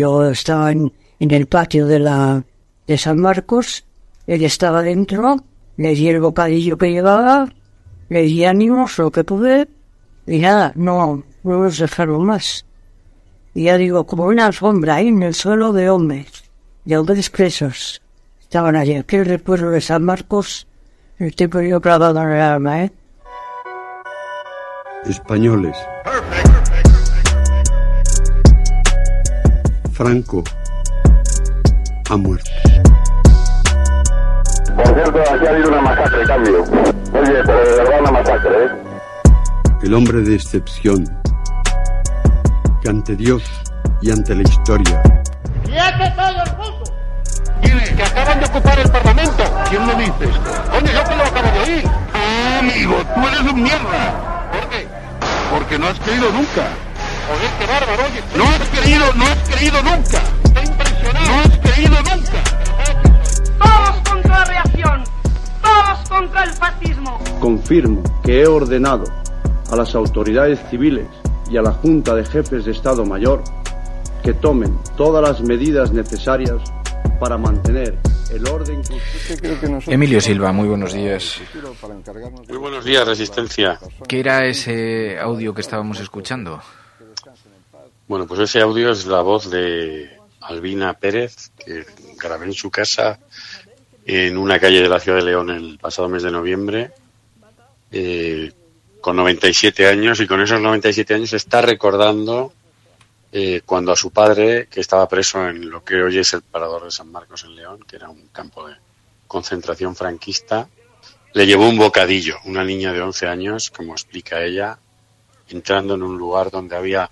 Yo estaba en, en el patio de la de San Marcos, él estaba dentro, le di el bocadillo que llevaba, le di ánimos, lo que pude, y nada, no, no nos dejaron más. Y ya digo, como una alfombra ahí en el suelo de hombres, de hombres presos. Estaban allí, aquel recuerdo de San Marcos, el tipo yo clavado en el alma, ¿eh? Españoles. Franco ha muerto. Por cierto, aquí ha habido una masacre, cambio. Oye, pero de verdad una masacre, ¿eh? El hombre de excepción que ante Dios y ante la historia ¡Quiete todo el mundo! ¿Quiénes? Que acaban de ocupar el Parlamento. ¿Quién lo dice? Coño, yo que lo acabo de oír. Ah, amigo, tú eres un mierda. ¿Por qué? Porque no has creído nunca. Joder, qué bárbaro, oye. No has creído, no has creído nunca. Estoy impresionado. No has creído nunca. Todos contra la reacción. Todos contra el fascismo. Confirmo que he ordenado a las autoridades civiles y a la Junta de Jefes de Estado Mayor que tomen todas las medidas necesarias para mantener el orden Emilio Silva, muy buenos días. Muy buenos días, Resistencia. ¿Qué era ese audio que estábamos escuchando? Bueno, pues ese audio es la voz de Albina Pérez, que grabé en su casa en una calle de la ciudad de León el pasado mes de noviembre, eh, con 97 años, y con esos 97 años está recordando eh, cuando a su padre, que estaba preso en lo que hoy es el Parador de San Marcos en León, que era un campo de concentración franquista, le llevó un bocadillo, una niña de 11 años, como explica ella, entrando en un lugar donde había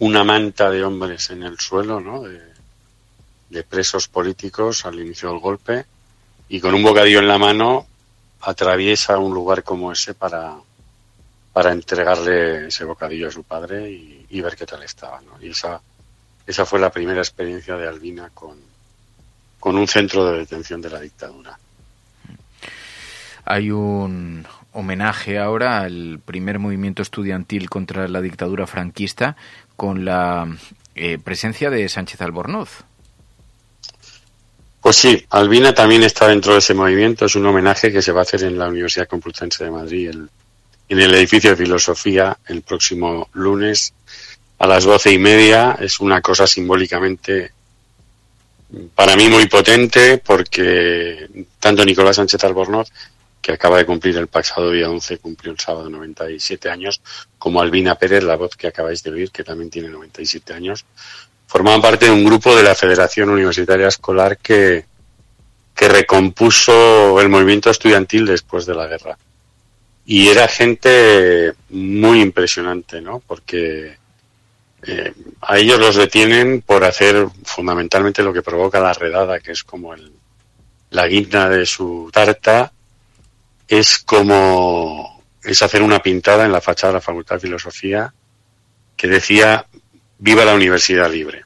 una manta de hombres en el suelo, ¿no? De, presos políticos al inicio del golpe, y con un bocadillo en la mano atraviesa un lugar como ese para, para entregarle ese bocadillo a su padre y, y ver qué tal estaba. ¿no? Y esa, esa fue la primera experiencia de Albina con, con un centro de detención de la dictadura. Hay un homenaje ahora al primer movimiento estudiantil contra la dictadura franquista con la eh, presencia de Sánchez Albornoz. Pues sí, Albina también está dentro de ese movimiento. Es un homenaje que se va a hacer en la Universidad Complutense de Madrid, el, en el edificio de filosofía, el próximo lunes a las doce y media. Es una cosa simbólicamente para mí muy potente porque tanto Nicolás Sánchez Albornoz, que acaba de cumplir el pasado día 11, cumplió el sábado 97 años, como Albina Pérez, la voz que acabáis de oír, que también tiene 97 años, formaban parte de un grupo de la Federación Universitaria Escolar que, que recompuso el movimiento estudiantil después de la guerra. Y era gente muy impresionante, ¿no? Porque eh, a ellos los detienen por hacer fundamentalmente lo que provoca la redada, que es como el, la guinda de su tarta, es como es hacer una pintada en la fachada de la Facultad de Filosofía que decía Viva la Universidad Libre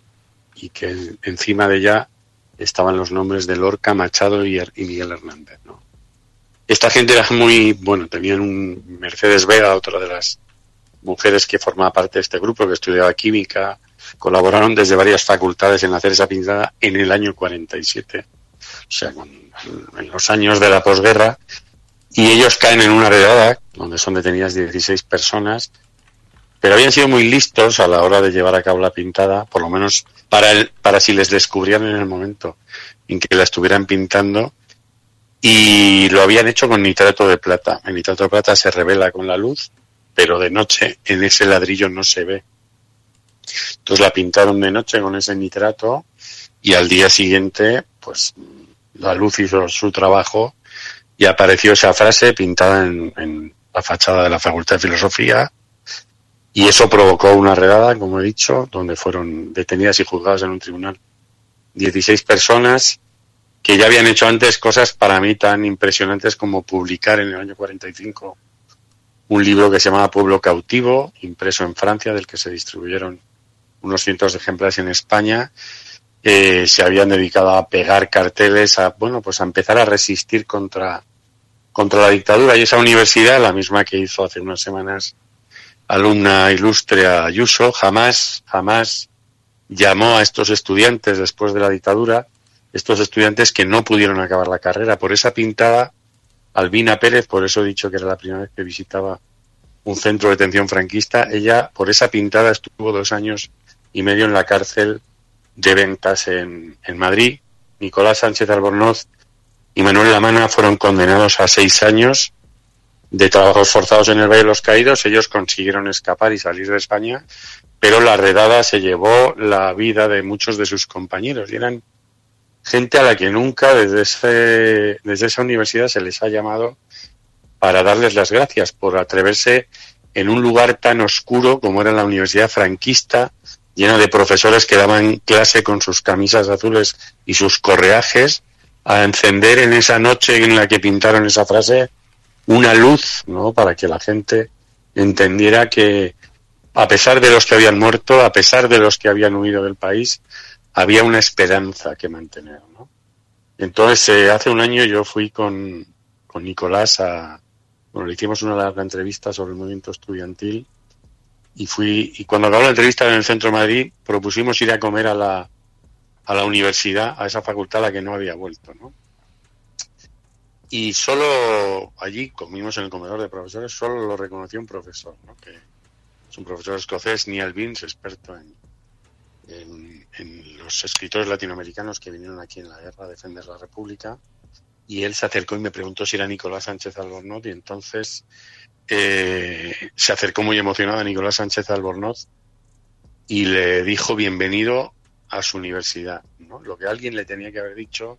y que encima de ella estaban los nombres de Lorca, Machado y, y Miguel Hernández. ¿no? Esta gente era muy, bueno, tenían un Mercedes Vega, otra de las mujeres que formaba parte de este grupo, que estudiaba química, colaboraron desde varias facultades en hacer esa pintada en el año 47, o sea, con, en los años de la posguerra, y ellos caen en una redada donde son detenidas 16 personas, pero habían sido muy listos a la hora de llevar a cabo la pintada, por lo menos para, el, para si les descubrían en el momento en que la estuvieran pintando, y lo habían hecho con nitrato de plata. El nitrato de plata se revela con la luz, pero de noche en ese ladrillo no se ve. Entonces la pintaron de noche con ese nitrato y al día siguiente, pues la luz hizo su trabajo y apareció esa frase pintada en, la fachada de la Facultad de Filosofía y eso provocó una redada, como he dicho, donde fueron detenidas y juzgadas en un tribunal 16 personas que ya habían hecho antes cosas para mí tan impresionantes como publicar en el año 45 un libro que se llamaba Pueblo Cautivo, impreso en Francia, del que se distribuyeron unos cientos de ejemplares en España. Eh, se habían dedicado a pegar carteles, a bueno, pues a empezar a resistir contra, contra la dictadura. Y esa universidad, la misma que hizo hace unas semanas alumna ilustre Ayuso, jamás, jamás llamó a estos estudiantes después de la dictadura, estos estudiantes que no pudieron acabar la carrera. Por esa pintada, Albina Pérez, por eso he dicho que era la primera vez que visitaba un centro de detención franquista, ella por esa pintada estuvo dos años y medio en la cárcel de ventas en, Madrid. Nicolás Sánchez Albornoz y Manuel Lamana fueron condenados a seis años de trabajos forzados en el Valle de los Caídos. Ellos consiguieron escapar y salir de España, pero la redada se llevó la vida de muchos de sus compañeros y eran gente a la que nunca desde, ese, desde esa universidad se les ha llamado para darles las gracias por atreverse en un lugar tan oscuro como era la Universidad Franquista, llena de profesores que daban clase con sus camisas azules y sus correajes, a encender en esa noche en la que pintaron esa frase una luz, ¿no? Para que la gente entendiera que a pesar de los que habían muerto, a pesar de los que habían huido del país, había una esperanza que mantener, ¿no? Entonces, eh, hace un año yo fui con, con Nicolás a, bueno, le hicimos una larga entrevista sobre el movimiento estudiantil y fui, y cuando acabó la entrevista en el centro de Madrid, propusimos ir a comer a la, a la universidad, a esa facultad a la que no había vuelto, ¿no? Y solo allí comimos en el comedor de profesores, solo lo reconoció un profesor, ¿no? Que es un profesor escocés, Neil Beans, experto en, en, en, los escritores latinoamericanos que vinieron aquí en la guerra a defender la República. Y él se acercó y me preguntó si era Nicolás Sánchez Albornoz y entonces eh, se acercó muy emocionado a Nicolás Sánchez Albornoz y le dijo bienvenido a su universidad. ¿no? Lo que alguien le tenía que haber dicho,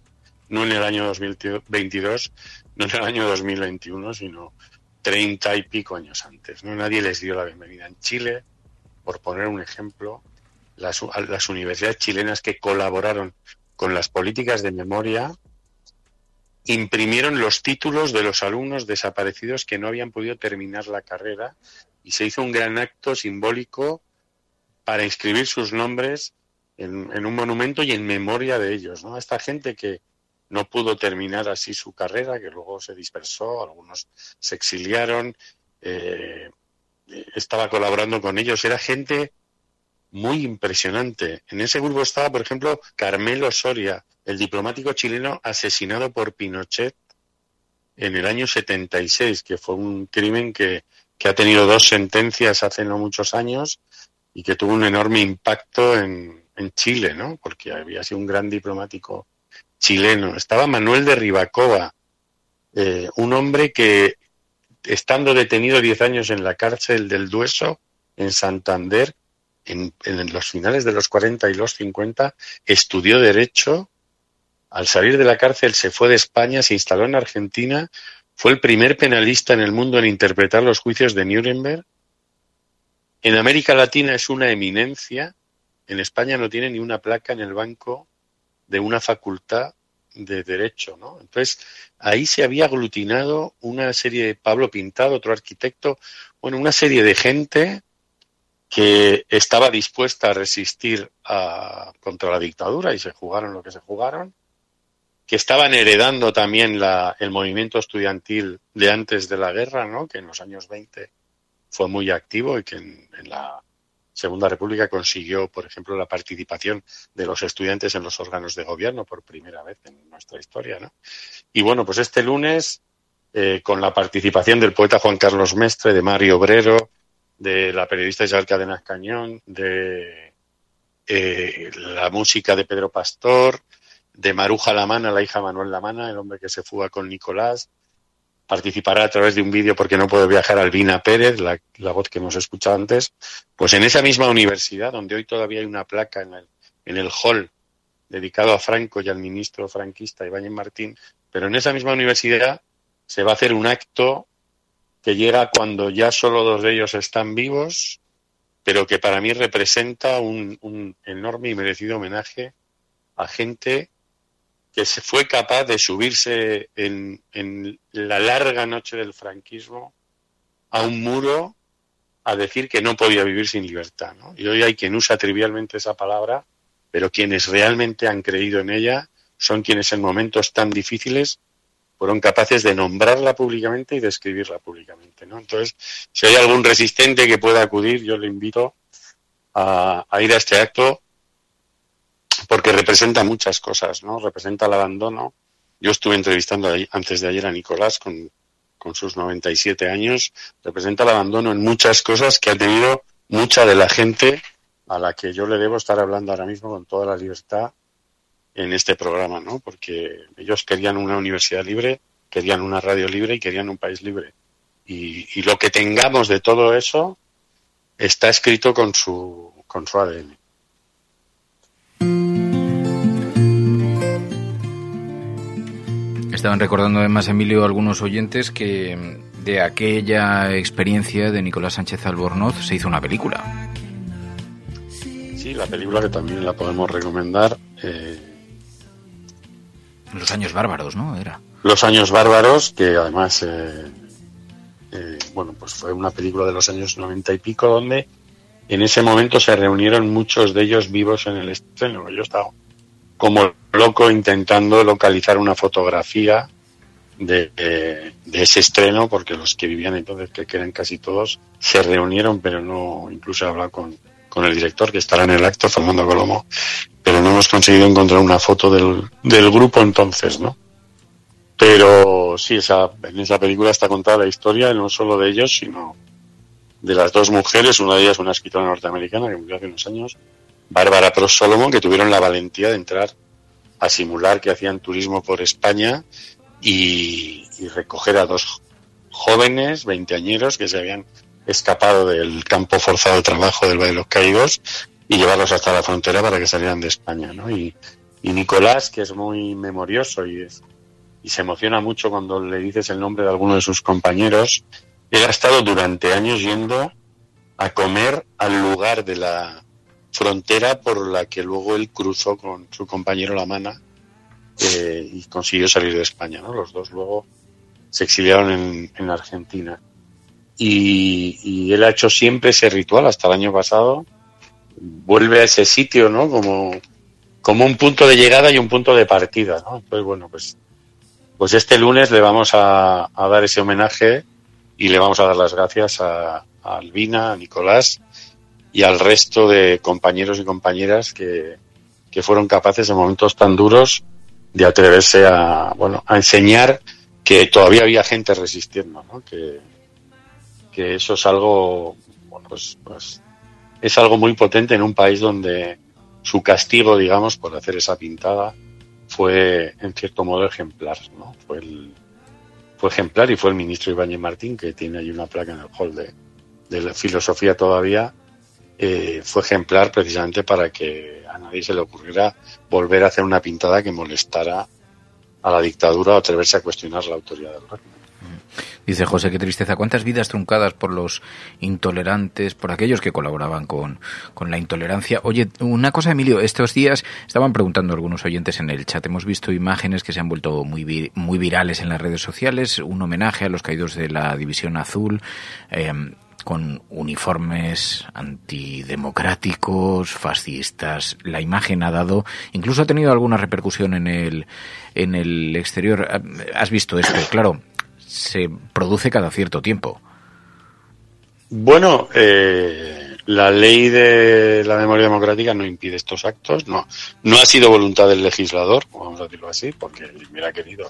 no en el año 2022, no en el año 2021, sino treinta y pico años antes. ¿no? Nadie les dio la bienvenida. En Chile, por poner un ejemplo, las, las universidades chilenas que colaboraron con las políticas de memoria imprimieron los títulos de los alumnos desaparecidos que no habían podido terminar la carrera y se hizo un gran acto simbólico para inscribir sus nombres en, un monumento y en memoria de ellos, ¿no? Esta gente que no pudo terminar así su carrera, que luego se dispersó, algunos se exiliaron, eh, estaba colaborando con ellos, era gente muy impresionante. En ese grupo estaba, por ejemplo, Carmelo Soria, el diplomático chileno asesinado por Pinochet en el año 76, que fue un crimen que, que ha tenido dos sentencias hace no muchos años y que tuvo un enorme impacto en, en Chile, ¿no? Porque había sido un gran diplomático chileno. Estaba Manuel de Ribacova, eh, un hombre que, estando detenido 10 años en la cárcel del Dueso, en Santander, en, en, los finales de los 40 y los 50, estudió Derecho. Al salir de la cárcel se fue de España, se instaló en Argentina, fue el primer penalista en el mundo en interpretar los juicios de Nuremberg. En América Latina es una eminencia. En España no tiene ni una placa en el banco de una facultad de derecho, ¿no? Entonces, ahí se había aglutinado una serie de Pablo Pintado, otro arquitecto, bueno, una serie de gente que estaba dispuesta a resistir a, contra la dictadura y se jugaron lo que se jugaron, que estaban heredando también la, el movimiento estudiantil de antes de la guerra, ¿no? que en los años 20 fue muy activo y que en, la Segunda República consiguió, por ejemplo, la participación de los estudiantes en los órganos de gobierno por primera vez en nuestra historia. ¿no? Y bueno, pues este lunes, eh, con la participación del poeta Juan Carlos Mestre, de Mario Obrero, de la periodista Isabel Cadenas Cañón, de eh, la música de Pedro Pastor, de Maruja Lamana, la hija Manuel Lamana, el hombre que se fuga con Nicolás. Participará a través de un vídeo porque no puede viajar Albina Pérez, la, voz que hemos escuchado antes. Pues en esa misma universidad, donde hoy todavía hay una placa en el, en el hall dedicado a Franco y al ministro franquista Ibáñez Martín, pero en esa misma universidad se va a hacer un acto que llega cuando ya solo dos de ellos están vivos, pero que para mí representa un, enorme y merecido homenaje a gente que se fue capaz de subirse en, en, la larga noche del franquismo a un muro a decir que no podía vivir sin libertad. ¿no? Y hoy hay quien usa trivialmente esa palabra, pero quienes realmente han creído en ella son quienes en momentos tan difíciles fueron capaces de nombrarla públicamente y de escribirla públicamente. ¿no? Entonces, si hay algún resistente que pueda acudir, yo le invito a, ir a este acto porque representa muchas cosas, ¿no? Representa el abandono. Yo estuve entrevistando antes de ayer a Nicolás con, con sus 97 años. Representa el abandono en muchas cosas que ha tenido mucha de la gente a la que yo le debo estar hablando ahora mismo con toda la libertad en este programa, ¿no? Porque ellos querían una universidad libre, querían una radio libre y querían un país libre. Y, y lo que tengamos de todo eso está escrito con su, con su ADN. Estaban recordando además, Emilio, algunos oyentes que de aquella experiencia de Nicolás Sánchez Albornoz se hizo una película. Sí, la película que también la podemos recomendar. Eh, Los años bárbaros, ¿no? Era. Los años bárbaros, que además, eh, eh, bueno, pues fue una película de los años noventa y pico donde en ese momento se reunieron muchos de ellos vivos en el estreno. Yo estaba como loco intentando localizar una fotografía de, de, de, ese estreno, porque los que vivían entonces, que eran casi todos, se reunieron, pero no, incluso he hablado con, con el director, que estará en el acto, Fernando Colomo, pero no hemos conseguido encontrar una foto del, del grupo entonces, ¿no? Pero sí, esa, en esa película está contada la historia no solo de ellos, sino de las dos mujeres, una de ellas una escritora norteamericana que murió hace unos años, Bárbara Prost Solomon, que tuvieron la valentía de entrar a simular que hacían turismo por España y, y recoger a dos jóvenes, veinteañeros, que se habían escapado del campo forzado de trabajo del Valle de los Caídos y llevarlos hasta la frontera para que salieran de España, ¿no? Y, Nicolás, que es muy memorioso y, es, y se emociona mucho cuando le dices el nombre de alguno de sus compañeros, él ha estado durante años yendo a comer al lugar de la frontera por la que luego él cruzó con su compañero La Mana eh, y consiguió salir de España. ¿no? Los dos luego se exiliaron en, en Argentina. Y, y, él ha hecho siempre ese ritual hasta el año pasado. Vuelve a ese sitio, ¿no? Como, como un punto de llegada y un punto de partida, ¿no? Entonces, bueno, pues, pues este lunes le vamos a, dar ese homenaje y le vamos a dar las gracias a, a Albina, a Nicolás y al resto de compañeros y compañeras que, que fueron capaces en momentos tan duros de atreverse a, bueno, a enseñar que todavía había gente resistiendo, ¿no? Que, que eso es algo, bueno, pues, pues, es algo muy potente en un país donde su castigo, digamos, por hacer esa pintada fue en cierto modo ejemplar, ¿no? Fue el, fue ejemplar y fue el ministro Ibáñez Martín, que tiene ahí una placa en el hall de, de la filosofía todavía, eh, fue ejemplar precisamente para que a nadie se le ocurriera volver a hacer una pintada que molestara a la dictadura o atreverse a cuestionar la autoridad del régimen. Dice José, qué tristeza. ¿Cuántas vidas truncadas por los intolerantes, por aquellos que colaboraban con, con, la intolerancia? Oye, una cosa, Emilio, estos días estaban preguntando algunos oyentes en el chat. Hemos visto imágenes que se han vuelto muy, muy virales en las redes sociales. Un homenaje a los caídos de la División Azul. Eh, con uniformes antidemocráticos, fascistas. La imagen ha dado, incluso ha tenido alguna repercusión en el, en el exterior. Has visto esto, claro se produce cada cierto tiempo. Bueno, eh, la ley de la memoria democrática no impide estos actos, no, no ha sido voluntad del legislador, vamos a decirlo así, porque hubiera querido,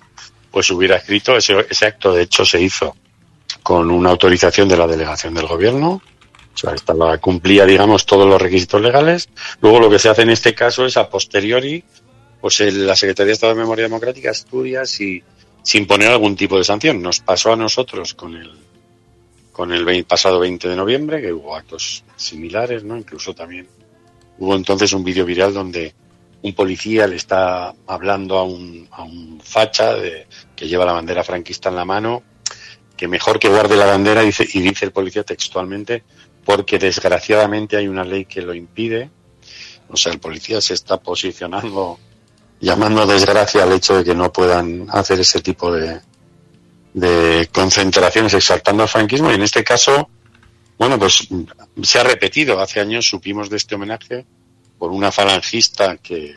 pues hubiera escrito, ese, ese acto de hecho se hizo con una autorización de la delegación del gobierno, o sea, estaba, cumplía, digamos, todos los requisitos legales. Luego lo que se hace en este caso es a posteriori, pues el, la Secretaría de Estado de Memoria Democrática estudia si sin poner algún tipo de sanción. Nos pasó a nosotros con el con el 20, pasado 20 de noviembre, que hubo actos similares, ¿no? Incluso también hubo entonces un vídeo viral donde un policía le está hablando a un, a un facha de, que lleva la bandera franquista en la mano, que mejor que guarde la bandera, dice, y dice el policía textualmente, porque desgraciadamente hay una ley que lo impide. O sea, el policía se está posicionando llamando desgracia al hecho de que no puedan hacer ese tipo de, de concentraciones exaltando al franquismo y en este caso, bueno, pues se ha repetido. Hace años supimos de este homenaje por una falangista que,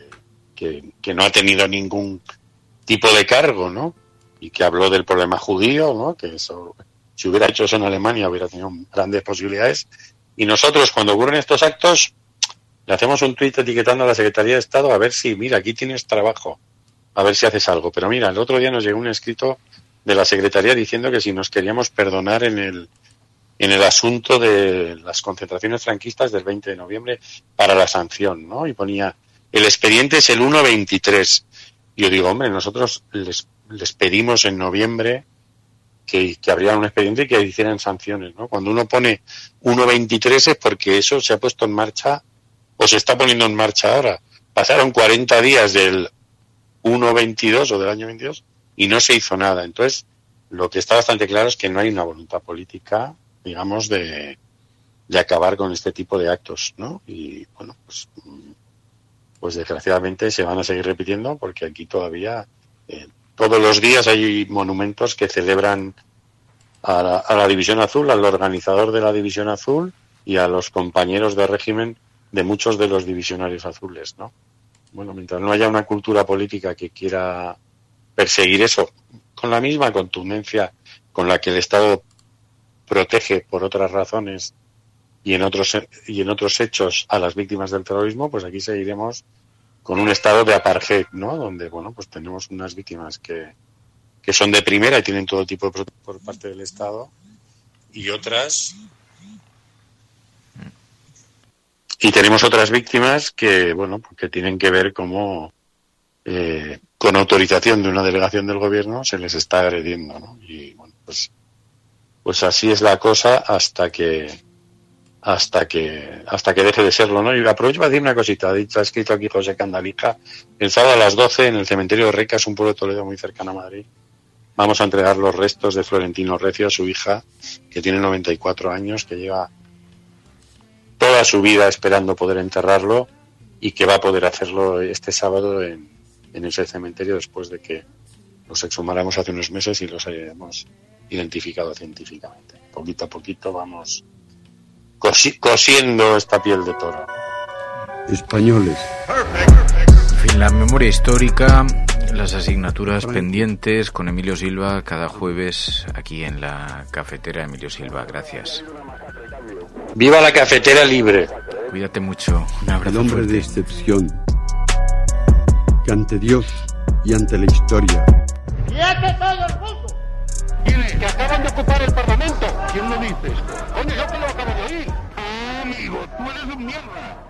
que, no ha tenido ningún tipo de cargo, ¿no? Y que habló del problema judío, ¿no? Que eso, si hubiera hecho eso en Alemania hubiera tenido grandes posibilidades. Y nosotros, cuando ocurren estos actos, Le hacemos un tuit etiquetando a la Secretaría de Estado a ver si, mira, aquí tienes trabajo, a ver si haces algo. Pero mira, el otro día nos llegó un escrito de la Secretaría diciendo que si nos queríamos perdonar en el, en el asunto de las concentraciones franquistas del 20 de noviembre para la sanción, ¿no? Y ponía, el expediente es el 1.23. Y yo digo, hombre, nosotros les, les pedimos en noviembre que, que abrieran un expediente y que hicieran sanciones, ¿no? Cuando uno pone 1.23 es porque eso se ha puesto en marcha o se está poniendo en marcha ahora. Pasaron 40 días del 1.22 o del año 22 y no se hizo nada. Entonces, lo que está bastante claro es que no hay una voluntad política digamos, de, de acabar con este tipo de actos, ¿no? Y bueno, pues, pues desgraciadamente se van a seguir repitiendo porque aquí todavía eh, todos los días hay monumentos que celebran a la, a la División Azul, al organizador de la División Azul y a los compañeros de régimen de muchos de los divisionarios azules, ¿no? Bueno, mientras no haya una cultura política que quiera perseguir eso con la misma contundencia con la que el Estado protege por otras razones y en otros y en otros hechos a las víctimas del terrorismo, pues aquí seguiremos con un estado de apartheid, ¿no? Donde bueno, pues tenemos unas víctimas que, que son de primera y tienen todo tipo de protección por parte del Estado y otras y tenemos otras víctimas que bueno, que tienen que ver cómo eh, con autorización de una delegación del gobierno se les está agrediendo, ¿no? Y bueno, pues pues así es la cosa hasta que hasta que hasta que deje de serlo, ¿no? Y aprovecho para decir una cosita, ha escrito aquí José Candalija, el sábado a las 12 en el cementerio de Reca, es un pueblo de Toledo muy cercano a Madrid, vamos a entregar los restos de Florentino Recio a su hija, que tiene 94 años, que lleva toda su vida esperando poder enterrarlo y que va a poder hacerlo este sábado en, en ese cementerio después de que los exhumáramos hace unos meses y los hayamos identificado científicamente. Poquito a poquito vamos cosi cosiendo esta piel de toro. Españoles. En fin, la memoria histórica, las asignaturas pendientes con Emilio Silva cada jueves aquí en la cafetera. Emilio Silva, gracias. ¡Viva la cafetera libre! Cuídate mucho. Un abrazo El hombre fuerte. de excepción. Que ante Dios y ante la historia ¡Quiete todo el mundo! ¿Quiénes? Que acaban de ocupar el Parlamento. ¿Quién lo dice? Coño, yo que lo acabo de oír. Ah, amigo, tú eres un mierda.